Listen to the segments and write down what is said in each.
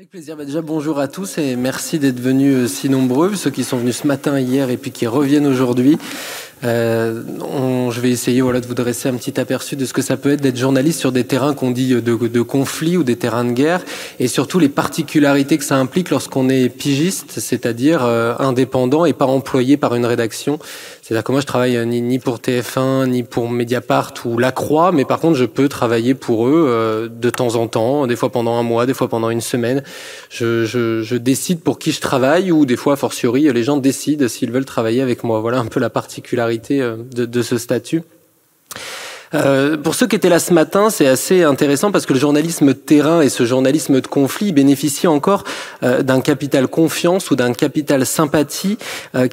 Avec plaisir. Bah déjà, bonjour à tous et merci d'être venus euh, si nombreux, ceux qui sont venus ce matin, hier et puis qui reviennent aujourd'hui. Euh, je vais essayer voilà, de vous dresser un petit aperçu de ce que ça peut être d'être journaliste sur des terrains qu'on dit de, de conflit ou des terrains de guerre, et surtout les particularités que ça implique lorsqu'on est pigiste, c'est-à-dire euh, indépendant et pas employé par une rédaction. C'est-à-dire que moi, je travaille euh, ni, pour TF1, ni pour Mediapart ou La Croix, mais par contre, je peux travailler pour eux euh, de temps en temps, des fois pendant un mois, des fois pendant une semaine. Je, je, je décide pour qui je travaille, ou des fois, a fortiori, les gens décident s'ils veulent travailler avec moi. Voilà un peu la particularité euh, de, ce statut. Euh, pour ceux qui étaient là ce matin, c'est assez intéressant parce que le journalisme terrain et ce journalisme de conflit bénéficient encore euh, d'un capital confiance ou d'un capital sympathie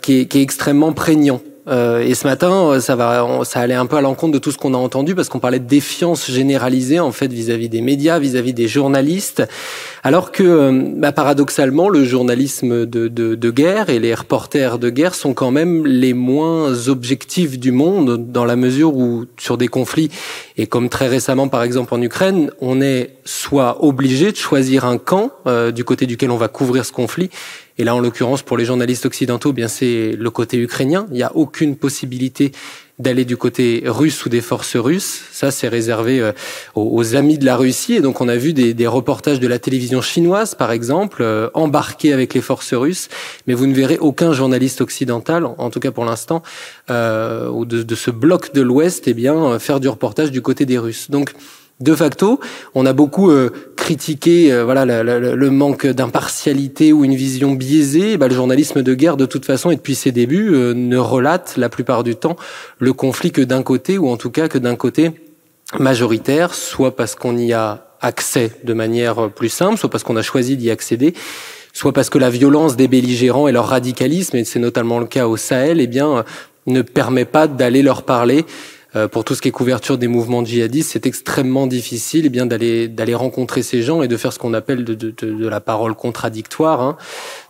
qui, est, qui, est, extrêmement prégnant. Euh, et ce matin, euh, ça va, ça allait un peu à l'encontre de tout ce qu'on a entendu parce qu'on parlait de défiance généralisée en fait vis-à-vis des médias, vis-à-vis des journalistes, alors que euh, bah, paradoxalement, le journalisme de, de, de, guerre et les reporters de guerre sont quand même les moins objectifs du monde dans la mesure où sur des conflits et comme très récemment par exemple en Ukraine, on est soit obligé de choisir un camp du côté duquel on va couvrir ce conflit et là, en l'occurrence, pour les journalistes occidentaux, bien c'est le côté ukrainien. Il n'y a aucune possibilité d'aller du côté russe ou des forces russes. Ça, c'est réservé euh, aux, amis de la Russie. Et donc, on a vu des, des reportages de la télévision chinoise, par exemple, euh, embarqués avec les forces russes. Mais vous ne verrez aucun journaliste occidental, en tout cas pour l'instant, euh, de, de, ce bloc de l'Ouest, eh bien, faire du reportage du côté des Russes. Donc, de facto, on a beaucoup euh, critiqué euh, le, manque d'impartialité ou une vision biaisée. Bah, le journalisme de guerre, de toute façon, et depuis ses débuts, euh, ne relate la plupart du temps le conflit que d'un côté, ou en tout cas que d'un côté majoritaire, soit parce qu'on y a accès de manière plus simple, soit parce qu'on a choisi d'y accéder, soit parce que la violence des belligérants et leur radicalisme, et c'est notamment le cas au Sahel, eh bien, ne permet pas d'aller leur parler pour tout ce qui est couverture des mouvements djihadistes, c'est extrêmement difficile eh bien d'aller d'aller rencontrer ces gens et de faire ce qu'on appelle de, de, de, la parole contradictoire. Hein.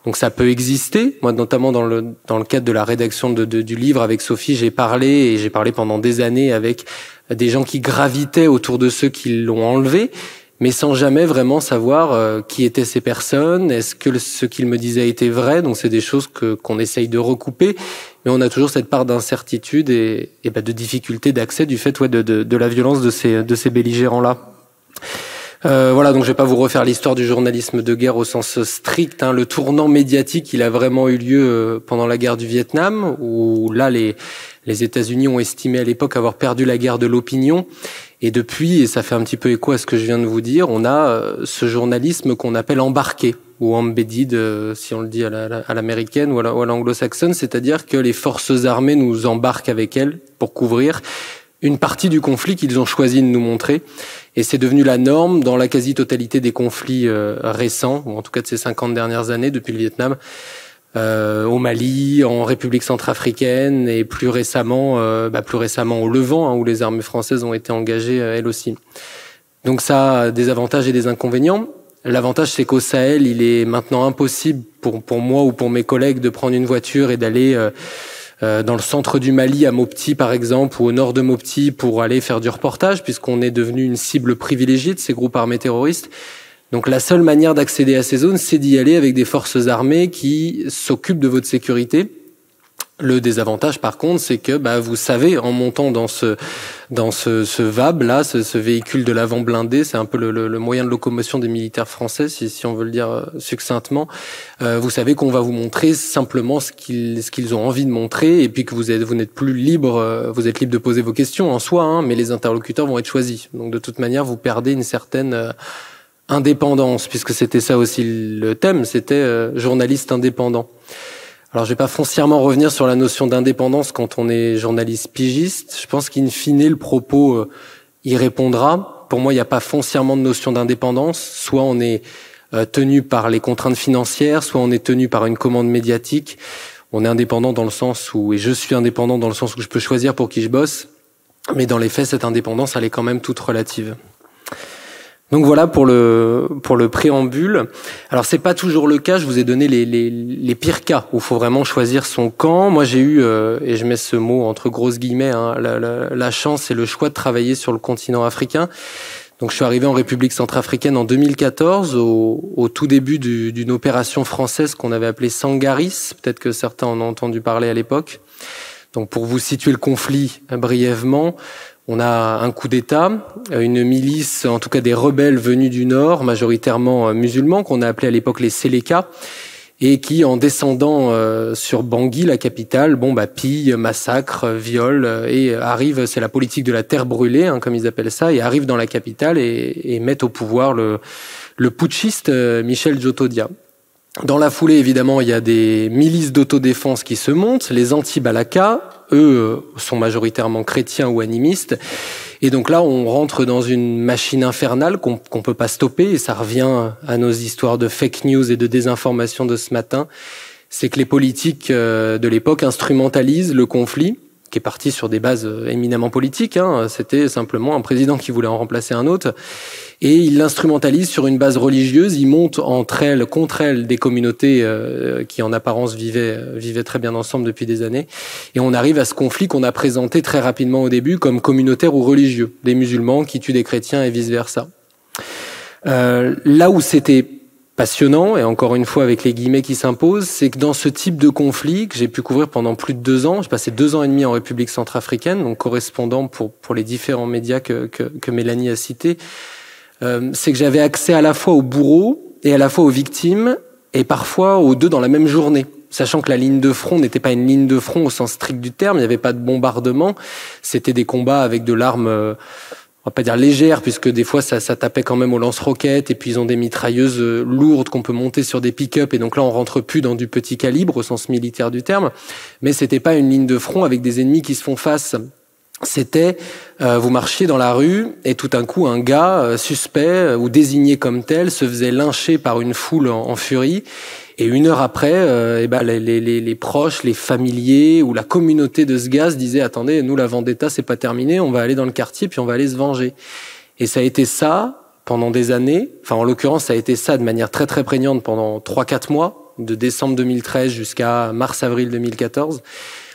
Donc ça peut exister. Moi, notamment dans le dans le cadre de la rédaction de, du livre avec Sophie, j'ai parlé et j'ai parlé pendant des années avec des gens qui gravitaient autour de ceux qui l'ont enlevé mais sans jamais vraiment savoir euh, qui étaient ces personnes, est-ce que ce qu'ils me disaient était vrai? Donc c'est des choses que qu'on essaye de recouper, mais on a toujours cette part d'incertitude et, et bah, de difficulté d'accès du fait ouais, de, de, de, la violence de ces, de ces belligérants là. Euh, voilà, donc je vais pas vous refaire l'histoire du journalisme de guerre au sens strict. Hein. Le tournant médiatique, il a vraiment eu lieu euh, pendant la guerre du Vietnam, où là les les États-Unis ont estimé à l'époque avoir perdu la guerre de l'opinion. Et depuis, et ça fait un petit peu écho à ce que je viens de vous dire, on a euh, ce journalisme qu'on appelle embarqué ou embedded, si on le dit à l'américaine ou à l'anglo-saxonne, c'est-à-dire que les forces armées nous embarquent avec elles pour couvrir une partie du conflit qu'ils ont choisi de nous montrer. Et c'est devenu la norme dans la quasi-totalité des conflits euh, récents, ou en tout cas de ces 50 dernières années depuis le Vietnam. Euh, au Mali, en République centrafricaine et plus récemment, euh, bah, plus récemment au Levant, hein, où les armées françaises ont été engagées euh, elles aussi. Donc ça a des avantages et des inconvénients. L'avantage, c'est qu'au Sahel, il est maintenant impossible pour, pour moi ou pour mes collègues de prendre une voiture et d'aller dans le centre du Mali, à Mopti par exemple, ou au nord de Mopti, pour aller faire du reportage, puisqu'on est devenu une cible privilégiée de ces groupes armés terroristes. Donc la seule manière d'accéder à ces zones, c'est d'y aller avec des forces armées qui s'occupent de votre sécurité. Le désavantage, par contre, c'est que bah, vous savez, en montant dans ce dans ce, ce VAB là, ce, ce véhicule de l'avant blindé, c'est un peu le, le, moyen de locomotion des militaires français, si, si on veut le dire euh, succinctement. Euh, vous savez qu'on va vous montrer simplement ce qu'ils ce qu'ils ont envie de montrer, et puis que vous êtes vous n'êtes plus libre, euh, vous êtes libre de poser vos questions en soi, hein, mais les interlocuteurs vont être choisis. Donc de toute manière, vous perdez une certaine euh, indépendance, puisque c'était ça aussi le thème, c'était euh, journaliste indépendant. Alors je vais pas foncièrement revenir sur la notion d'indépendance quand on est journaliste pigiste. Je pense qu'in fine le propos euh, y répondra. Pour moi, il n'y a pas foncièrement de notion d'indépendance. Soit on est euh, tenu par les contraintes financières, soit on est tenu par une commande médiatique. On est indépendant dans le sens où, et je suis indépendant dans le sens où je peux choisir pour qui je bosse. Mais dans les faits, cette indépendance, elle est quand même toute relative. Donc voilà pour le pour le préambule. Alors c'est pas toujours le cas. Je vous ai donné les, les, les pires cas où il faut vraiment choisir son camp. Moi j'ai eu euh, et je mets ce mot entre grosses guillemets hein, la, la, la, chance et le choix de travailler sur le continent africain. Donc je suis arrivé en République centrafricaine en 2014, au, au tout début d'une opération française qu'on avait appelée Sangaris. Peut-être que certains en ont entendu parler à l'époque. Donc pour vous situer le conflit euh, brièvement, on a un coup d'État, une milice, en tout cas des rebelles venus du Nord, majoritairement euh, musulmans, qu'on a appelé à l'époque les Séléka, et qui, en descendant euh, sur Bangui, la capitale, bon, bah, pille, massacre, viol, et arrive, c'est la politique de la terre brûlée, hein, comme ils appellent ça, et arrive dans la capitale et, et mettent au pouvoir le, le putschiste Michel Djotodia. Dans la foulée, évidemment, il y a des milices d'autodéfense qui se montent. Les anti-Balaka, eux, sont majoritairement chrétiens ou animistes. Et donc là, on rentre dans une machine infernale qu'on ne peut pas stopper. Et ça revient à nos histoires de fake news et de désinformation de ce matin. C'est que les politiques euh, de l'époque instrumentalisent le conflit qui est parti sur des bases euh, éminemment politiques. Hein. C'était simplement un président qui voulait en remplacer un autre. Et il l'instrumentalise sur une base religieuse. Il monte entre elles, contre elles, des communautés euh, qui, en apparence, vivaient, vivaient très bien ensemble depuis des années. Et on arrive à ce conflit qu'on a présenté très rapidement au début comme communautaire ou religieux. Des musulmans qui tuent des chrétiens et vice-versa. Euh, là où c'était passionnant, et encore une fois avec les guillemets qui s'imposent, c'est que dans ce type de conflit que j'ai pu couvrir pendant plus de deux ans, j'ai passé deux ans et demi en République centrafricaine, donc correspondant pour, pour les différents médias que, que, que Mélanie a cités, euh, c'est que j'avais accès à la fois aux bourreaux et à la fois aux victimes, et parfois aux deux dans la même journée. Sachant que la ligne de front n'était pas une ligne de front au sens strict du terme, il n'y avait pas de bombardement, c'était des combats avec de l'arme euh, on va pas dire légère, puisque des fois ça, ça tapait quand même au lance-roquettes, et puis ils ont des mitrailleuses euh, lourdes qu'on peut monter sur des pick-up, et donc là on rentre plus dans du petit calibre au sens militaire du terme, mais c'était pas une ligne de front avec des ennemis qui se font face. C'était euh, vous marchiez dans la rue et tout d'un coup un gars euh, suspect ou désigné comme tel se faisait lyncher par une foule en furie et une heure après, euh, eh ben, les, les, les, proches, les familiers ou la communauté de ce gaz disaient attendez, nous la vendetta c'est pas terminé, on va aller dans le quartier puis on va aller se venger. Et ça a été ça pendant des années. Enfin, en l'occurrence, ça a été ça de manière très très prégnante pendant trois quatre mois, de décembre 2013 jusqu'à mars-avril 2014,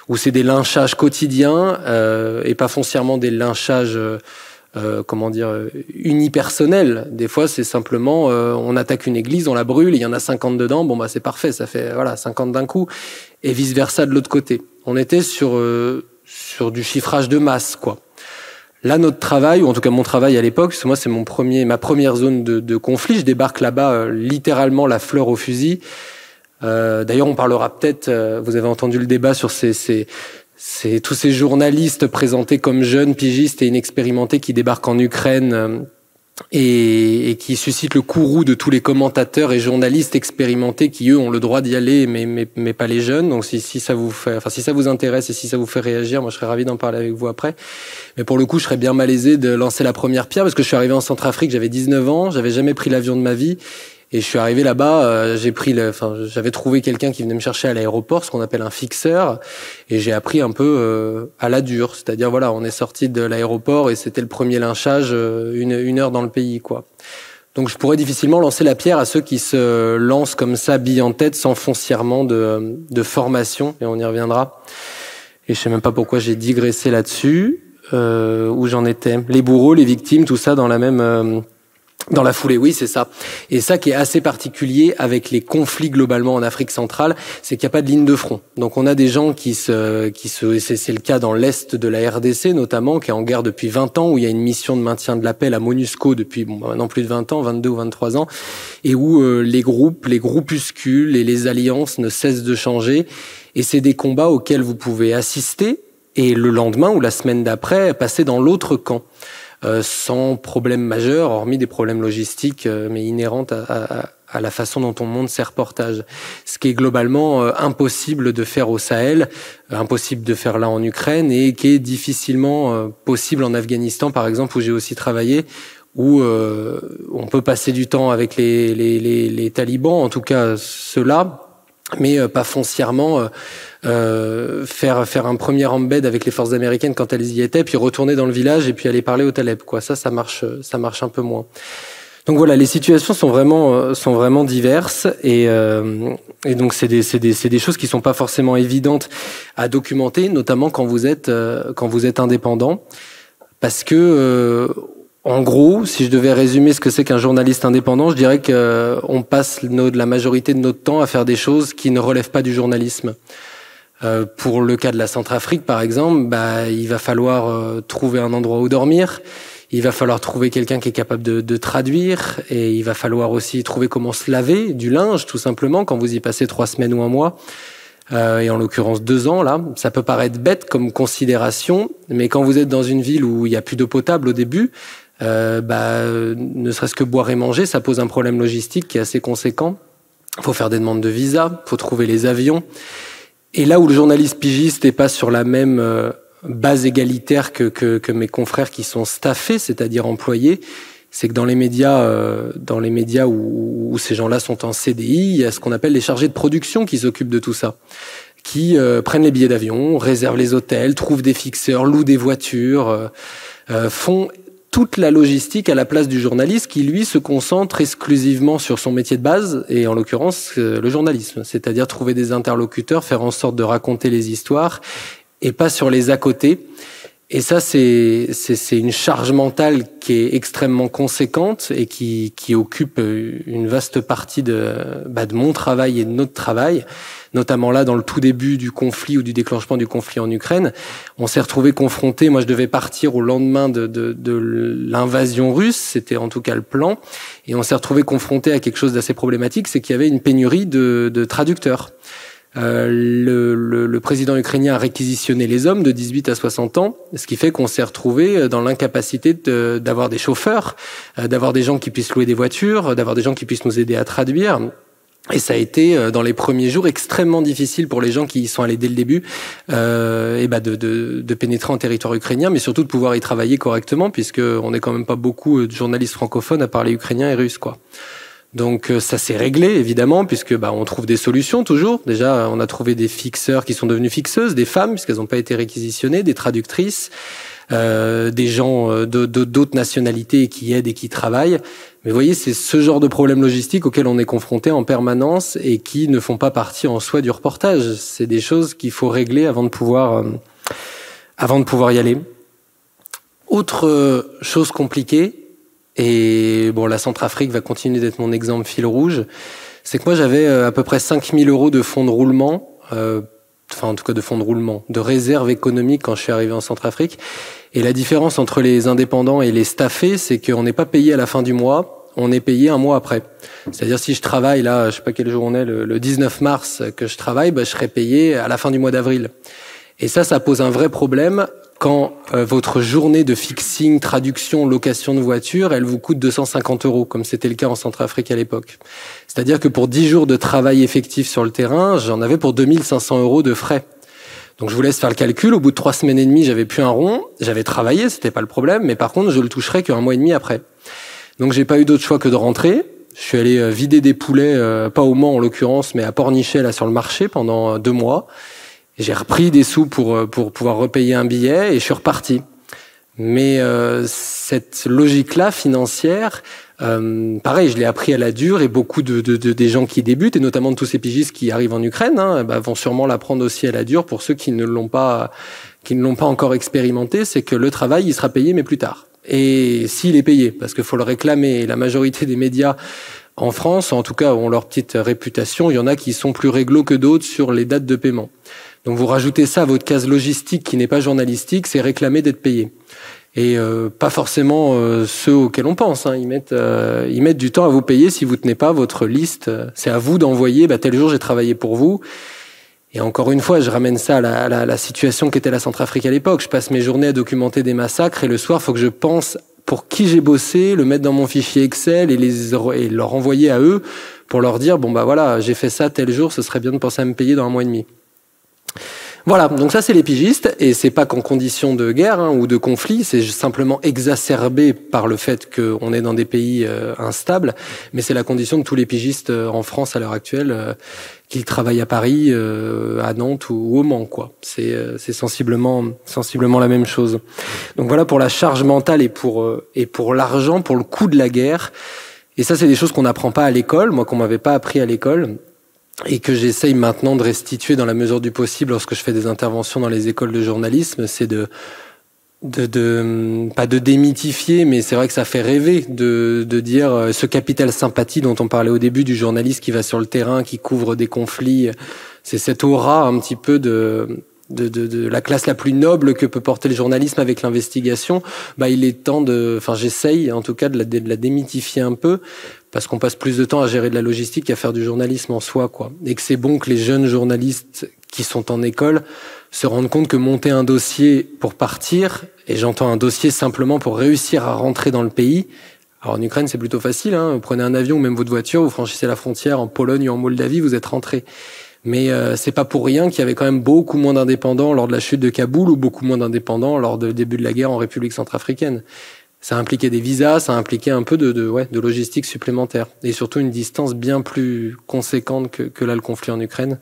où c'est des lynchages quotidiens euh, et pas foncièrement des lynchages. Euh, euh, comment dire, euh, unipersonnel. Des fois, c'est simplement, euh, on attaque une église, on la brûle, il y en a 50 dedans, bon bah c'est parfait, ça fait voilà 50 d'un coup, et vice versa de l'autre côté. On était sur sur du chiffrage de masse, quoi. Là, notre travail, ou en tout cas mon travail à l'époque, moi c'est mon premier, ma première zone de, de conflit. Je débarque là-bas, littéralement la fleur au fusil. D'ailleurs, on parlera peut-être. vous avez entendu le débat sur ces, ces c'est tous ces journalistes présentés comme jeunes pigistes et inexpérimentés qui débarquent en Ukraine euh, et, qui suscitent le courroux de tous les commentateurs et journalistes expérimentés qui eux ont le droit d'y aller, mais, mais, mais, pas les jeunes. Donc si, si ça vous fait, enfin si ça vous intéresse et si ça vous fait réagir, moi je serais ravi d'en parler avec vous après. Mais pour le coup, je serais bien malaisé de lancer la première pierre parce que je suis arrivé en Centrafrique, j'avais 19 ans, j'avais jamais pris l'avion de ma vie et je suis arrivé là-bas, euh, j'ai pris, enfin, j'avais trouvé quelqu'un qui venait me chercher à l'aéroport, ce qu'on appelle un fixeur, et j'ai appris un peu euh, à la dure. C'est-à-dire, voilà, on est sorti de l'aéroport et c'était le premier lynchage euh, une, une heure dans le pays, quoi. Donc, je pourrais difficilement lancer la pierre à ceux qui se lancent comme ça, bille en tête, sans foncièrement de, de formation, et on y reviendra. Et je sais même pas pourquoi j'ai digressé là-dessus, euh, où j'en étais. Les bourreaux, les victimes, tout ça dans la même dans la foulée, oui, c'est ça. Et ça qui est assez particulier avec les conflits globalement en Afrique centrale, c'est qu'il n'y a pas de ligne de front. Donc on a des gens qui se, qui se, c'est le cas dans l'est de la RDC notamment, qui est en guerre depuis 20 ans, où il y a une mission de maintien de la paix à MONUSCO depuis bon, maintenant plus de 20 ans, 22 ou 23 ans, et où euh, les groupes, les groupuscules et les alliances ne cessent de changer. Et c'est des combats auxquels vous pouvez assister et le lendemain ou la semaine d'après passer dans l'autre camp. Euh, sans problème majeur, hormis des problèmes logistiques, euh, mais inhérentes à, à, la façon dont on monte ces reportages. Ce qui est globalement euh, impossible de faire au Sahel, impossible de faire là en Ukraine, et qui est difficilement possible en Afghanistan, par exemple, où j'ai aussi travaillé, où on peut passer du temps avec les, les, les, les talibans, en tout cas ceux-là, mais pas foncièrement euh, faire faire un premier embed avec les forces américaines quand elles y étaient, puis retourner dans le village et puis aller parler aux Taleb. Quoi, ça, ça marche, ça marche un peu moins. Donc voilà, les situations sont vraiment euh, sont vraiment diverses et, euh, et donc c'est des, des, des choses qui sont pas forcément évidentes à documenter, notamment quand vous êtes euh, quand vous êtes indépendant, parce que en gros, si je devais résumer ce que c'est qu'un journaliste indépendant, je dirais qu'on passe la majorité de notre temps à faire des choses qui ne relèvent pas du journalisme. Euh, pour le cas de la Centrafrique, par exemple, bah, il va falloir euh, trouver un endroit où dormir. Il va falloir trouver quelqu'un qui est capable de, de, traduire et il va falloir aussi trouver comment se laver du linge, tout simplement, quand vous y passez trois semaines ou un mois. Euh, et en l'occurrence deux ans là. Ça peut paraître bête comme considération, mais quand vous êtes dans une ville où il n'y a plus d'eau potable au début, euh, bah, ne serait-ce que boire et manger, ça pose un problème logistique qui est assez conséquent. Il faut faire des demandes de visa, il faut trouver les avions. Et là où le journaliste pigiste n'est pas sur la même euh, base égalitaire que, que, mes confrères qui sont staffés, c'est-à-dire employés, c'est que dans les médias, euh, dans les médias où, où ces gens-là sont en CDI, il y a ce qu'on appelle les chargés de production qui s'occupent de tout ça, qui euh, prennent les billets d'avion, réservent les hôtels, trouvent des fixeurs, louent des voitures, font toute la logistique à la place du journaliste qui, lui, se concentre exclusivement sur son métier de base, et en l'occurrence, le journalisme. C'est-à-dire trouver des interlocuteurs, faire en sorte de raconter les histoires, et pas sur les à côté. Et ça, c'est une charge mentale qui est extrêmement conséquente et qui, qui occupe une vaste partie de, bah, de mon travail et de notre travail, notamment là dans le tout début du conflit ou du déclenchement du conflit en Ukraine. On s'est retrouvé confronté, moi je devais partir au lendemain de, de, de l'invasion russe, c'était en tout cas le plan, et on s'est retrouvé confronté à quelque chose d'assez problématique, c'est qu'il y avait une pénurie de, de traducteurs. Euh, le, le, le, président ukrainien a réquisitionné les hommes de 18 à 60 ans, ce qui fait qu'on s'est retrouvé dans l'incapacité d'avoir des chauffeurs, euh, d'avoir des gens qui puissent louer des voitures, d'avoir des gens qui puissent nous aider à traduire. Et ça a été euh, dans les premiers jours extrêmement difficile pour les gens qui y sont allés dès le début, euh, et bah de, de, de, pénétrer en territoire ukrainien, mais surtout de pouvoir y travailler correctement, puisque on n'est quand même pas beaucoup de journalistes francophones à parler ukrainien et russe, quoi. Donc euh, ça s'est réglé évidemment puisque bah, on trouve des solutions toujours. Déjà on a trouvé des fixeurs qui sont devenus fixeuses, des femmes puisqu'elles n'ont pas été réquisitionnées, des traductrices, euh, des gens euh, d'autres nationalités qui aident et qui travaillent. Mais vous voyez c'est ce genre de problème logistique auquel on est confronté en permanence et qui ne font pas partie en soi du reportage. C'est des choses qu'il faut régler avant de pouvoir euh, avant de pouvoir y aller. Autre chose compliquée, et bon, la Centrafrique va continuer d'être mon exemple fil rouge. C'est que moi, j'avais euh, à peu près 5000 euros de fonds de roulement, euh, enfin en tout cas de fonds de roulement, de réserve économique quand je suis arrivé en Centrafrique. Et la différence entre les indépendants et les staffés, c'est qu'on n'est pas payé à la fin du mois, on est payé un mois après. C'est-à-dire si je travaille là, je sais pas quel jour on est, le, 19 mars que je travaille, bah, je serai payé à la fin du mois d'avril. Et ça, ça pose un vrai problème quand euh, votre journée de fixing, traduction, location de voiture, elle vous coûte 250 euros, comme c'était le cas en Centrafrique à l'époque. C'est-à-dire que pour 10 jours de travail effectif sur le terrain, j'en avais pour 2500 euros de frais. Donc je vous laisse faire le calcul. Au bout de trois semaines et demie, j'avais plus un rond. J'avais travaillé, c'était pas le problème, mais par contre, je le toucherais qu'un mois et demi après. Donc j'ai pas eu d'autre choix que de rentrer. Je suis allé euh, vider des poulets, euh, pas au Mans en l'occurrence, mais à Pornichet là sur le marché pendant deux mois. J'ai repris des sous pour, euh, pour pouvoir repayer un billet et je suis reparti. Mais euh, cette logique-là financière, euh, pareil, je l'ai appris à la dure et beaucoup de, de, de, des gens qui débutent et notamment tous ces pigistes qui arrivent en Ukraine hein, bah, vont sûrement l'apprendre aussi à la dure. Pour ceux qui ne l'ont pas, qui ne l'ont pas encore expérimenté, c'est que le travail il sera payé mais plus tard. Et s'il est payé, parce qu'il faut le réclamer. La majorité des médias en France, en tout cas, ont leur petite réputation. Il y en a qui sont plus réglo que d'autres sur les dates de paiement. Donc vous rajoutez ça à votre case logistique qui n'est pas journalistique, c'est réclamer d'être payé. Et euh, pas forcément euh, ceux auxquels on pense. Hein. Ils, mettent, euh, ils mettent du temps à vous payer si vous tenez pas votre liste. C'est à vous d'envoyer, bah, tel jour j'ai travaillé pour vous. Et encore une fois, je ramène ça à la, la, la situation qu'était la Centrafrique à l'époque. Je passe mes journées à documenter des massacres et le soir, faut que je pense pour qui j'ai bossé, le mettre dans mon fichier Excel et, les, et leur envoyer à eux pour leur dire, bon bah voilà, j'ai fait ça tel jour, ce serait bien de penser à me payer dans un mois et demi. Voilà, donc ça c'est les pigistes, et c'est pas qu'en condition de guerre hein, ou de conflit, c'est simplement exacerbé par le fait qu'on est dans des pays euh, instables, mais c'est la condition de tous les pigistes euh, en France à l'heure actuelle, euh, qu'ils travaillent à Paris, euh, à Nantes ou, au Mans, quoi. C'est c'est sensiblement sensiblement la même chose. Donc voilà pour la charge mentale et pour et pour l'argent, pour le coût de la guerre. Et ça c'est des choses qu'on n'apprend pas à l'école, moi qu'on m'avait pas appris à l'école et que j'essaye maintenant de restituer dans la mesure du possible lorsque je fais des interventions dans les écoles de journalisme, c'est de de, de, pas de démythifier, mais c'est vrai que ça fait rêver de, de dire euh, ce capital sympathie dont on parlait au début du journaliste qui va sur le terrain, qui couvre des conflits. C'est cette aura un petit peu de, de, de, de, la classe la plus noble que peut porter le journalisme avec l'investigation. Bah, il est temps de, enfin, j'essaye en tout cas de la, de la démythifier un peu parce qu'on passe plus de temps à gérer de la logistique qu'à faire du journalisme en soi, quoi. Et que c'est bon que les jeunes journalistes qui sont en école se rendent compte que monter un dossier pour partir, et j'entends un dossier simplement pour réussir à rentrer dans le pays, alors en Ukraine c'est plutôt facile, hein, vous prenez un avion ou même votre voiture, vous franchissez la frontière en Pologne ou en Moldavie, vous êtes rentré. Mais euh, c'est pas pour rien qu'il y avait quand même beaucoup moins d'indépendants lors de la chute de Kaboul ou beaucoup moins d'indépendants lors du début de la guerre en République centrafricaine. Ça impliquait des visas, ça impliquait un peu de, de, ouais, de logistique supplémentaire et surtout une distance bien plus conséquente que, que là le conflit en Ukraine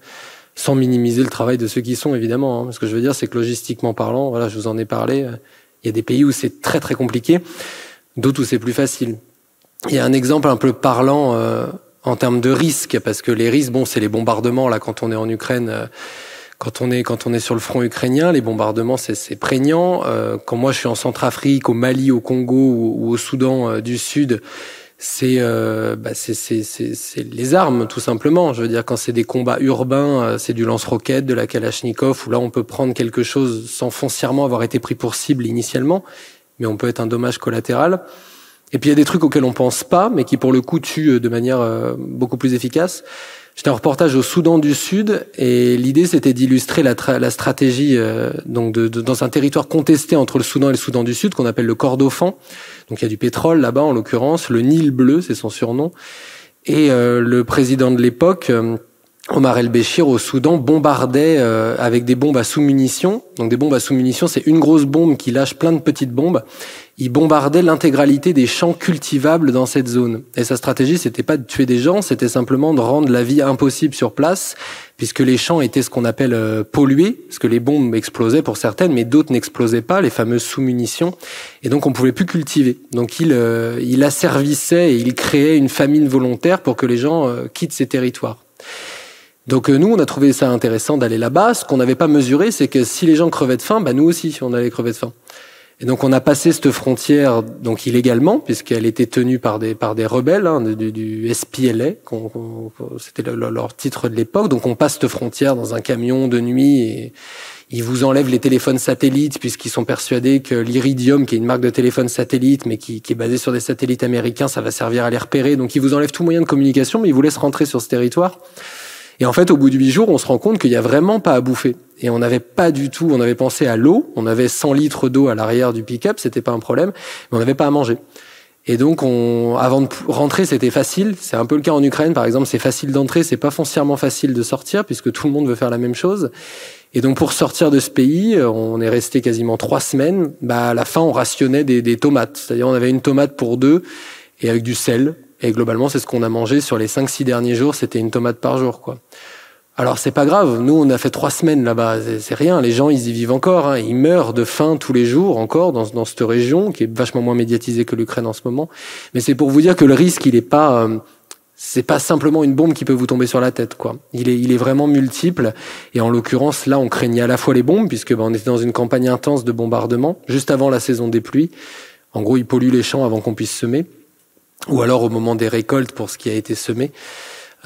sans minimiser le travail de ceux qui sont, évidemment. Hein. Ce que je veux dire, c'est que logistiquement parlant, voilà, je vous en ai parlé, euh, il y a des pays où c'est très très compliqué, d'autres où c'est plus facile. Il y a un exemple un peu parlant euh, en termes de risques, parce que les risques, bon, c'est les bombardements, là, quand on est en Ukraine, euh, quand on est quand on est sur le front ukrainien, les bombardements, c'est prégnant. Euh, quand moi je suis en Centrafrique, au Mali, au Congo ou, au Soudan du Sud, c'est euh, bah c'est les armes tout simplement. Je veux dire quand c'est des combats urbains, euh, c'est du lance-roquette, de la Kalachnikov où là on peut prendre quelque chose sans foncièrement avoir été pris pour cible initialement, mais on peut être un dommage collatéral. Et puis il y a des trucs auxquels on pense pas, mais qui pour le coup tuent de manière euh, beaucoup plus efficace. J'étais en reportage au Soudan du Sud et l'idée c'était d'illustrer la, la, stratégie euh, donc de, de, dans un territoire contesté entre le Soudan et le Soudan du Sud qu'on appelle le Kordofan. Donc il y a du pétrole là-bas en l'occurrence, le Nil bleu c'est son surnom. Et euh, le président de l'époque, euh, Omar el-Béchir au Soudan bombardait euh, avec des bombes à sous-munitions. Donc des bombes à sous-munitions, c'est une grosse bombe qui lâche plein de petites bombes il bombardait l'intégralité des champs cultivables dans cette zone. Et sa stratégie, c'était pas de tuer des gens, c'était simplement de rendre la vie impossible sur place, puisque les champs étaient ce qu'on appelle euh, pollués, parce que les bombes explosaient pour certaines, mais d'autres n'explosaient pas, les fameuses sous-munitions, et donc on pouvait plus cultiver. Donc il, euh, il asservissait et il créait une famine volontaire pour que les gens euh, quittent ces territoires. Donc nous, on a trouvé ça intéressant d'aller là-bas. Ce qu'on n'avait pas mesuré, c'est que si les gens crevaient de faim, bah nous aussi, on allait crever de faim. Et donc on a passé cette frontière donc illégalement puisqu'elle était tenue par des par des rebelles hein, du, du, SPLA, c'était leur titre de l'époque. Donc on passe cette frontière dans un camion de nuit et ils vous enlèvent les téléphones satellites puisqu'ils sont persuadés que l'Iridium, qui est une marque de téléphone satellite mais qui, qui est basée sur des satellites américains, ça va servir à les repérer. Donc ils vous enlèvent tout moyen de communication, mais ils vous laissent rentrer sur ce territoire. Et en fait, au bout de huit jours, on se rend compte qu'il y a vraiment pas à bouffer. Et on n'avait pas du tout, on avait pensé à l'eau, on avait 100 litres d'eau à l'arrière du pick-up, c'était pas un problème, mais on n'avait pas à manger. Et donc, on, avant de rentrer, c'était facile. C'est un peu le cas en Ukraine, par exemple. C'est facile d'entrer, c'est pas foncièrement facile de sortir, puisque tout le monde veut faire la même chose. Et donc, pour sortir de ce pays, on est resté quasiment trois semaines. Bah, à la fin, on rationnait des, des tomates. C'est-à-dire, on avait une tomate pour deux et avec du sel, et globalement, c'est ce qu'on a mangé sur les 5-6 derniers jours. C'était une tomate par jour, quoi. Alors c'est pas grave. Nous, on a fait trois semaines là-bas. C'est rien. Les gens, ils y vivent encore. Hein. Ils meurent de faim tous les jours encore dans, dans cette région qui est vachement moins médiatisée que l'Ukraine en ce moment. Mais c'est pour vous dire que le risque, il est pas. Euh, c'est pas simplement une bombe qui peut vous tomber sur la tête, quoi. Il est, il est vraiment multiple. Et en l'occurrence, là, on craignait à la fois les bombes, puisque ben, on était dans une campagne intense de bombardement juste avant la saison des pluies. En gros, ils polluent les champs avant qu'on puisse semer ou alors au moment des récoltes pour ce qui a été semé.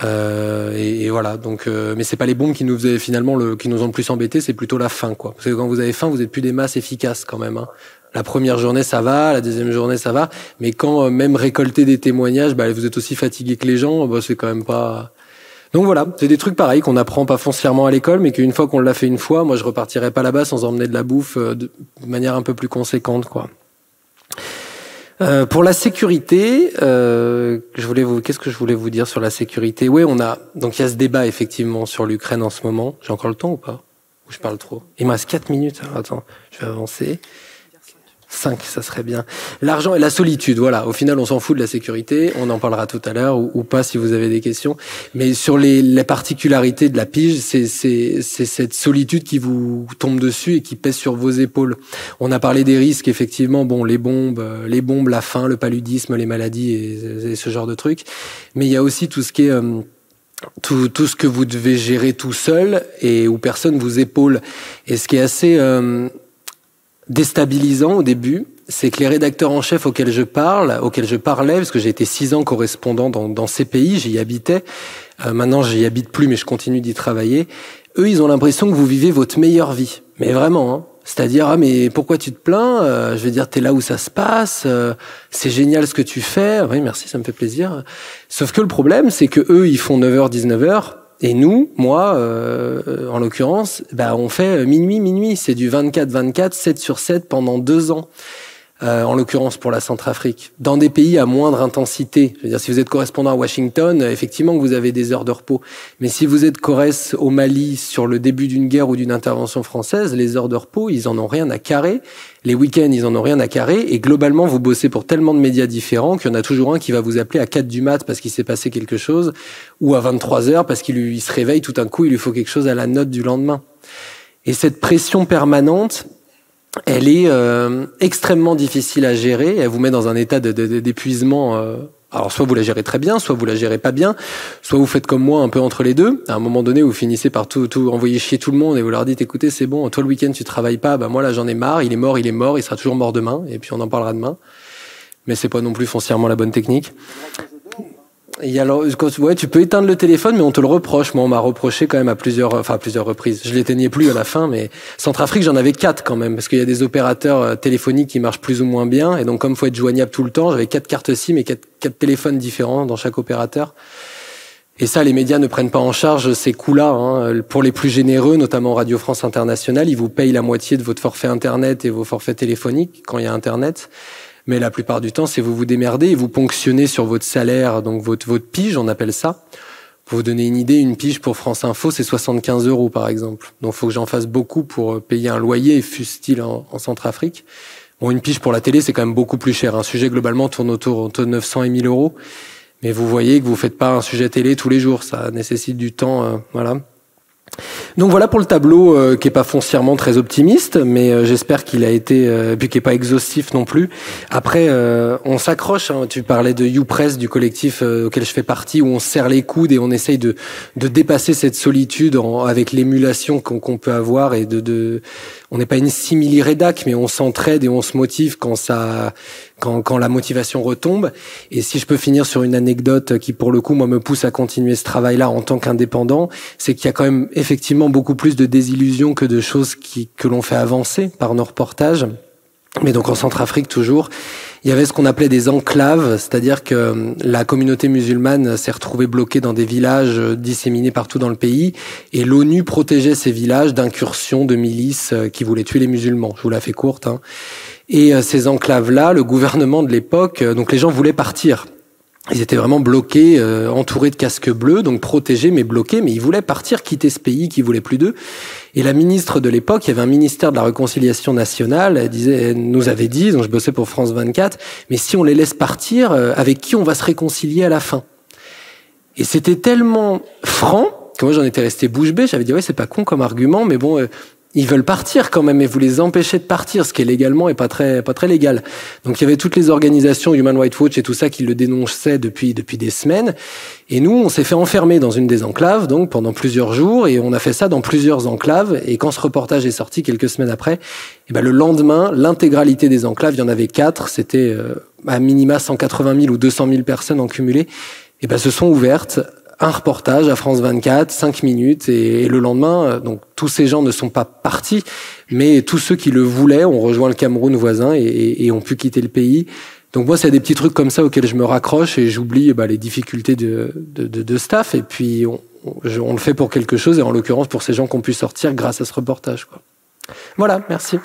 Euh, et, et, voilà. Donc, euh, mais c'est pas les bombes qui nous faisaient finalement le, qui nous ont le plus embêté, c'est plutôt la faim, quoi. Parce que quand vous avez faim, vous êtes plus des masses efficaces quand même. Hein. La première journée, ça va, la deuxième journée, ça va, mais quand euh, même récolter des témoignages, bah, vous êtes aussi fatigué que les gens, bah, c'est quand même pas. Donc voilà, c'est des trucs pareils qu'on apprend pas foncièrement à l'école, mais qu'une fois qu'on l'a fait une fois, moi je repartirais pas là-bas sans emmener de la bouffe euh, de manière un peu plus conséquente, quoi. Euh, pour la sécurité, euh, je voulais vous, qu'est-ce que je voulais vous dire sur la sécurité? Oui, on a donc il y a ce débat effectivement sur l'Ukraine en ce moment. J'ai encore le temps ou pas? Ou je parle trop? Il me reste 4 minutes. Alors, attends, je vais avancer. 5, ça serait bien. L'argent et la solitude, voilà. Au final, on s'en fout de la sécurité. On en parlera tout à l'heure ou, pas si vous avez des questions. Mais sur les, les particularités de la pige, c'est cette solitude qui vous tombe dessus et qui pèse sur vos épaules. On a parlé des risques, effectivement. Bon, les bombes, euh, les bombes, la faim, le paludisme, les maladies et, ce genre de trucs. Mais il y a aussi tout ce qui est euh, tout, tout, ce que vous devez gérer tout seul et où personne vous épaule. Et ce qui est assez euh, déstabilisant au début, c'est que les rédacteurs en chef auxquels je parle, auxquels je parlais, parce que j'ai été six ans correspondant dans, dans ces pays, j'y habitais. Euh, maintenant, j'y habite plus, mais je continue d'y travailler. Eux, ils ont l'impression que vous vivez votre meilleure vie. Mais vraiment, hein. C'est-à-dire, ah, mais pourquoi tu te plains euh, Je veux dire, t'es là où ça se passe, euh, c'est génial ce que tu fais. Oui, merci, ça me fait plaisir. Sauf que le problème, c'est que eux, ils font 9h, 19h, et nous, moi, euh, en l'occurrence, bah, on fait minuit, minuit. C'est du 24-24, 7 sur 7 pendant deux ans. Euh, en l'occurrence pour la Centrafrique, dans des pays à moindre intensité. Je veux dire, si vous êtes correspondant à Washington, euh, effectivement, vous avez des heures de repos. Mais si vous êtes Corrèze au Mali sur le début d'une guerre ou d'une intervention française, les heures de repos, ils en ont rien à carrer. Les week-ends, ils en ont rien à carrer. Et globalement, vous bossez pour tellement de médias différents qu'il y en a toujours un qui va vous appeler à 4 du mat parce qu'il s'est passé quelque chose, ou à 23 heures parce qu'il il se réveille tout d'un coup, il lui faut quelque chose à la note du lendemain. Et cette pression permanente, elle est euh, extrêmement difficile à gérer. Elle vous met dans un état d'épuisement. Euh, alors soit vous la gérez très bien, soit vous la gérez pas bien, soit vous faites comme moi un peu entre les deux. À un moment donné, vous finissez par tout, tout envoyer chier tout le monde et vous leur dites écoutez c'est bon, toi le week-end tu travailles pas, bah moi là j'en ai marre, il est mort, il est mort, il sera toujours mort demain et puis on en parlera demain. Mais c'est pas non plus foncièrement la bonne technique. Et alors, ouais, tu peux éteindre le téléphone, mais on te le reproche. Moi, on m'a reproché quand même à plusieurs, enfin à plusieurs reprises. Je l'éteignais plus à la fin, mais Centrafrique, j'en avais quatre quand même, parce qu'il y a des opérateurs euh, téléphoniques qui marchent plus ou moins bien, et donc comme faut être joignable tout le temps, j'avais quatre cartes SIM et quatre, téléphones différents dans chaque opérateur. Et ça, les médias ne prennent pas en charge ces coûts-là. Hein. Pour les plus généreux, notamment Radio France Internationale, ils vous payent la moitié de votre forfait Internet et vos forfaits téléphoniques quand il y a Internet. Mais la plupart du temps, c'est vous vous démerdez et vous ponctionnez sur votre salaire, donc votre, votre pige, on appelle ça. Pour vous donner une idée, une pige pour France Info, c'est 75 euros par exemple. Donc faut que j'en fasse beaucoup pour payer un loyer, fût-il en, en Centrafrique. Bon, une pige pour la télé, c'est quand même beaucoup plus cher. Un sujet globalement tourne autour de 900 et 1000 euros. Mais vous voyez que vous faites pas un sujet télé tous les jours. Ça nécessite du temps, euh, voilà. Donc voilà pour le tableau euh, qui est pas foncièrement très optimiste, mais euh, j'espère qu'il a été, euh, puis qui est pas exhaustif non plus. Après, euh, on s'accroche. Hein, tu parlais de YouPress, du collectif auquel je fais partie, où on serre les coudes et on essaye de, de dépasser cette solitude en, avec l'émulation qu'on peut avoir et de, de on n'est pas une simili rédac, mais on s'entraide et on se motive quand ça, quand, quand la motivation retombe. Et si je peux finir sur une anecdote qui, pour le coup, moi, me pousse à continuer ce travail-là en tant qu'indépendant, c'est qu'il y a quand même effectivement beaucoup plus de désillusions que de choses qui, que l'on fait avancer par nos reportages. Mais donc en Centrafrique toujours, il y avait ce qu'on appelait des enclaves, c'est-à-dire que euh, la communauté musulmane s'est retrouvée bloquée dans des villages euh, disséminés partout dans le pays, et l'ONU protégeait ces villages d'incursions de milices euh, qui voulaient tuer les musulmans. Je vous la fais courte. Hein. Et ces enclaves-là, le gouvernement de l'époque, donc les gens voulaient partir. Ils étaient vraiment bloqués, euh, entourés de casques bleus, donc protégés mais bloqués, mais ils voulaient partir, quitter ce pays qui voulait plus d'eux. Et la ministre de l'époque, il y avait un ministère de la réconciliation nationale, elle disait, elle nous avait dit, donc je bossais pour France 24, mais si on les laisse partir, euh, avec qui on va se réconcilier à la fin? Et c'était tellement franc que moi j'en étais resté bouche bée, j'avais dit ouais c'est pas con comme argument, mais bon, euh, ils veulent partir quand même et vous les empêchez de partir, ce qui est légalement est pas très pas très légal. Donc il y avait toutes les organisations Human Rights Watch et tout ça qui le dénonçaient depuis depuis des semaines. Et nous, on s'est fait enfermer dans une des enclaves donc pendant plusieurs jours et on a fait ça dans plusieurs enclaves. Et quand ce reportage est sorti quelques semaines après, et eh ben le lendemain, l'intégralité des enclaves, il y en avait quatre, c'était euh, à minima 180 000 ou 200 000 personnes en cumulé, et eh ben se sont ouvertes un reportage à France 24, cinq minutes, et, le lendemain, euh, donc tous ces gens ne sont pas partis, mais tous ceux qui le voulaient ont rejoint le Cameroun voisin et, ont pu quitter le pays. Donc moi, c'est des petits trucs comme ça auxquels je me raccroche et j'oublie bah, les difficultés de, de, de, staff. Et puis on, on, le fait pour quelque chose, et en l'occurrence pour ces gens qui ont pu sortir grâce à ce reportage. Quoi. Voilà, merci.